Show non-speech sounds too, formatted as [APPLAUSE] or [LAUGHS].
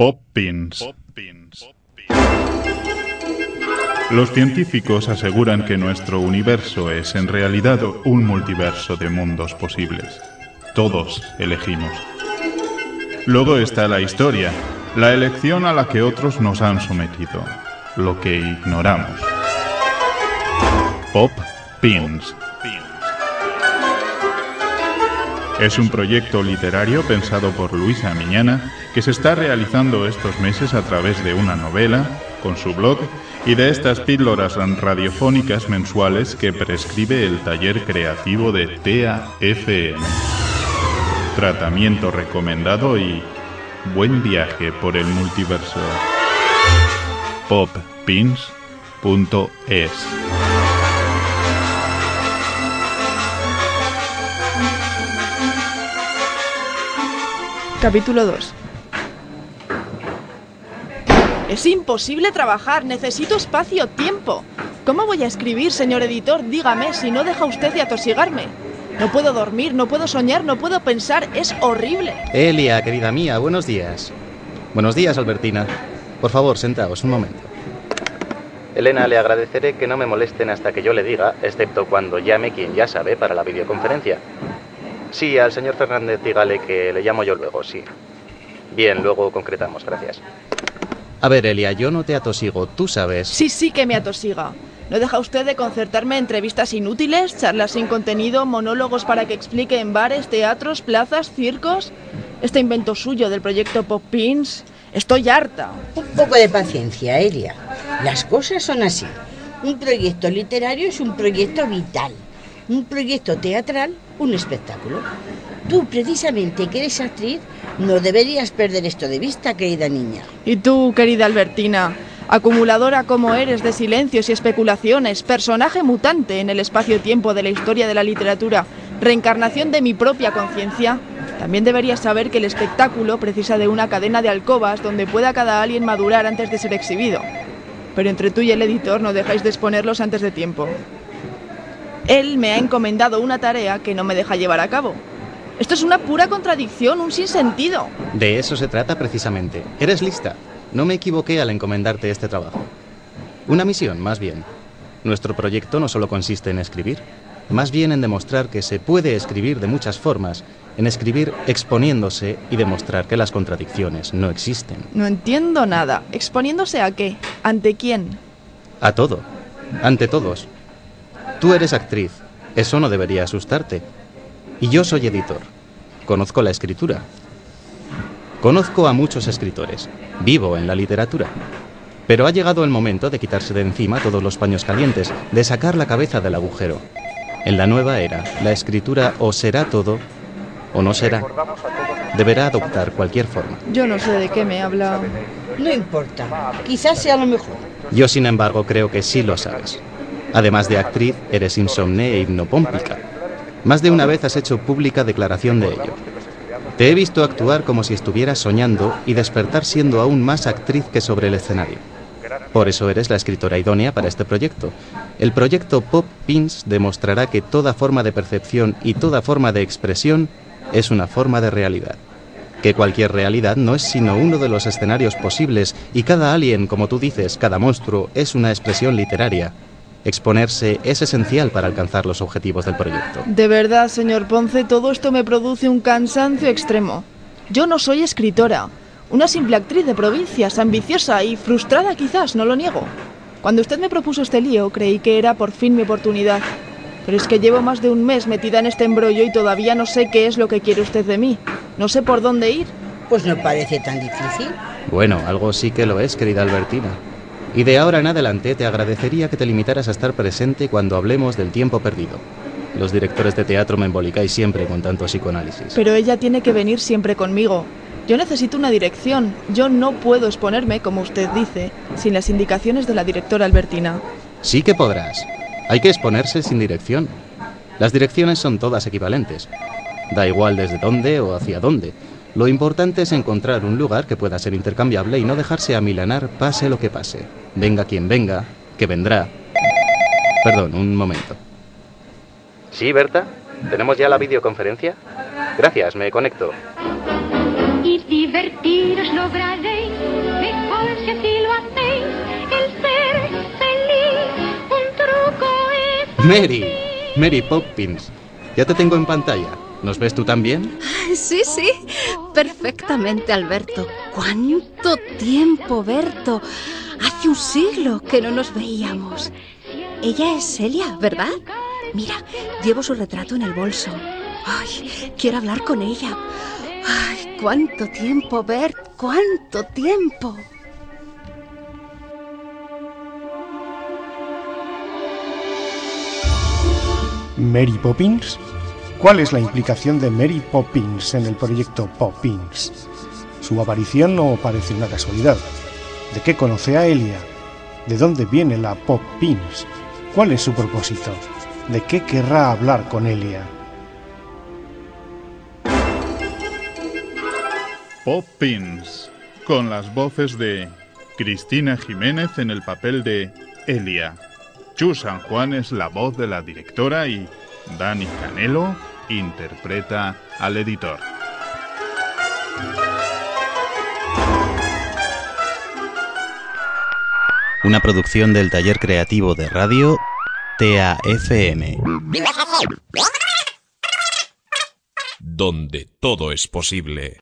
Pop Pins. Los científicos aseguran que nuestro universo es en realidad un multiverso de mundos posibles. Todos elegimos. Luego está la historia, la elección a la que otros nos han sometido, lo que ignoramos. Pop Pins. Es un proyecto literario pensado por Luisa Miñana que se está realizando estos meses a través de una novela, con su blog y de estas píldoras radiofónicas mensuales que prescribe el taller creativo de TAFM. Tratamiento recomendado y buen viaje por el multiverso. poppins.es Capítulo 2 Es imposible trabajar, necesito espacio, tiempo. ¿Cómo voy a escribir, señor editor? Dígame si no deja usted de atosigarme. No puedo dormir, no puedo soñar, no puedo pensar, es horrible. Elia, querida mía, buenos días. Buenos días, Albertina. Por favor, sentaos un momento. Elena, le agradeceré que no me molesten hasta que yo le diga, excepto cuando llame quien ya sabe para la videoconferencia. Sí, al señor Fernández dígale que le llamo yo luego, sí. Bien, luego concretamos, gracias. A ver, Elia, yo no te atosigo, tú sabes. Sí, sí que me atosiga. ¿No deja usted de concertarme entrevistas inútiles, charlas sin contenido, monólogos para que explique en bares, teatros, plazas, circos? Este invento suyo del proyecto Pop Pins. Estoy harta. Un poco de paciencia, Elia. Las cosas son así. Un proyecto literario es un proyecto vital. Un proyecto teatral, un espectáculo. Tú, precisamente, que eres actriz, no deberías perder esto de vista, querida niña. Y tú, querida Albertina, acumuladora como eres de silencios y especulaciones, personaje mutante en el espacio-tiempo de la historia de la literatura, reencarnación de mi propia conciencia, también deberías saber que el espectáculo precisa de una cadena de alcobas donde pueda cada alien madurar antes de ser exhibido. Pero entre tú y el editor no dejáis de exponerlos antes de tiempo. Él me ha encomendado una tarea que no me deja llevar a cabo. Esto es una pura contradicción, un sinsentido. De eso se trata precisamente. Eres lista. No me equivoqué al encomendarte este trabajo. Una misión, más bien. Nuestro proyecto no solo consiste en escribir, más bien en demostrar que se puede escribir de muchas formas, en escribir exponiéndose y demostrar que las contradicciones no existen. No entiendo nada. ¿Exponiéndose a qué? ¿Ante quién? A todo. Ante todos. Tú eres actriz. Eso no debería asustarte. Y yo soy editor. Conozco la escritura. Conozco a muchos escritores. Vivo en la literatura. Pero ha llegado el momento de quitarse de encima todos los paños calientes, de sacar la cabeza del agujero. En la nueva era, la escritura o será todo o no será. Deberá adoptar cualquier forma. Yo no sé de qué me habla. No importa. Quizás sea lo mejor. Yo, sin embargo, creo que sí lo sabes. Además de actriz, eres insomne e hipnopómpica. Más de una vez has hecho pública declaración de ello. Te he visto actuar como si estuvieras soñando y despertar siendo aún más actriz que sobre el escenario. Por eso eres la escritora idónea para este proyecto. El proyecto Pop Pins demostrará que toda forma de percepción y toda forma de expresión es una forma de realidad. Que cualquier realidad no es sino uno de los escenarios posibles y cada alien, como tú dices, cada monstruo, es una expresión literaria. Exponerse es esencial para alcanzar los objetivos del proyecto. De verdad, señor Ponce, todo esto me produce un cansancio extremo. Yo no soy escritora, una simple actriz de provincias, ambiciosa y frustrada quizás, no lo niego. Cuando usted me propuso este lío, creí que era por fin mi oportunidad. Pero es que llevo más de un mes metida en este embrollo y todavía no sé qué es lo que quiere usted de mí. No sé por dónde ir. Pues no parece tan difícil. Bueno, algo sí que lo es, querida Albertina. Y de ahora en adelante te agradecería que te limitaras a estar presente cuando hablemos del tiempo perdido. Los directores de teatro me embolicáis siempre con tanto psicoanálisis. Pero ella tiene que venir siempre conmigo. Yo necesito una dirección. Yo no puedo exponerme, como usted dice, sin las indicaciones de la directora Albertina. Sí que podrás. Hay que exponerse sin dirección. Las direcciones son todas equivalentes. Da igual desde dónde o hacia dónde. Lo importante es encontrar un lugar que pueda ser intercambiable y no dejarse amilanar pase lo que pase. Venga quien venga, que vendrá. Perdón, un momento. Sí, Berta. ¿Tenemos ya la videoconferencia? Gracias, me conecto. Ir Divertiros lograréis, mejor si así lo hacéis, el ser feliz, un truco es... [LAUGHS] Mary, Mary Poppins, ya te tengo en pantalla. ¿Nos ves tú también? Sí, sí, perfectamente, Alberto. ¿Cuánto tiempo, Berto? Hace un siglo que no nos veíamos. Ella es Celia, ¿verdad? Mira, llevo su retrato en el bolso. Ay, quiero hablar con ella. Ay, cuánto tiempo, Bert, cuánto tiempo. ¿Mary Poppins? ¿Cuál es la implicación de Mary Poppins en el proyecto Poppins? Su aparición no parece una casualidad. ¿De qué conoce a Elia? ¿De dónde viene la Poppins? ¿Cuál es su propósito? ¿De qué querrá hablar con Elia? Poppins, con las voces de Cristina Jiménez en el papel de Elia, Chu San Juan es la voz de la directora y Dani Canelo interpreta al editor. Una producción del taller creativo de radio TAFM. Donde todo es posible.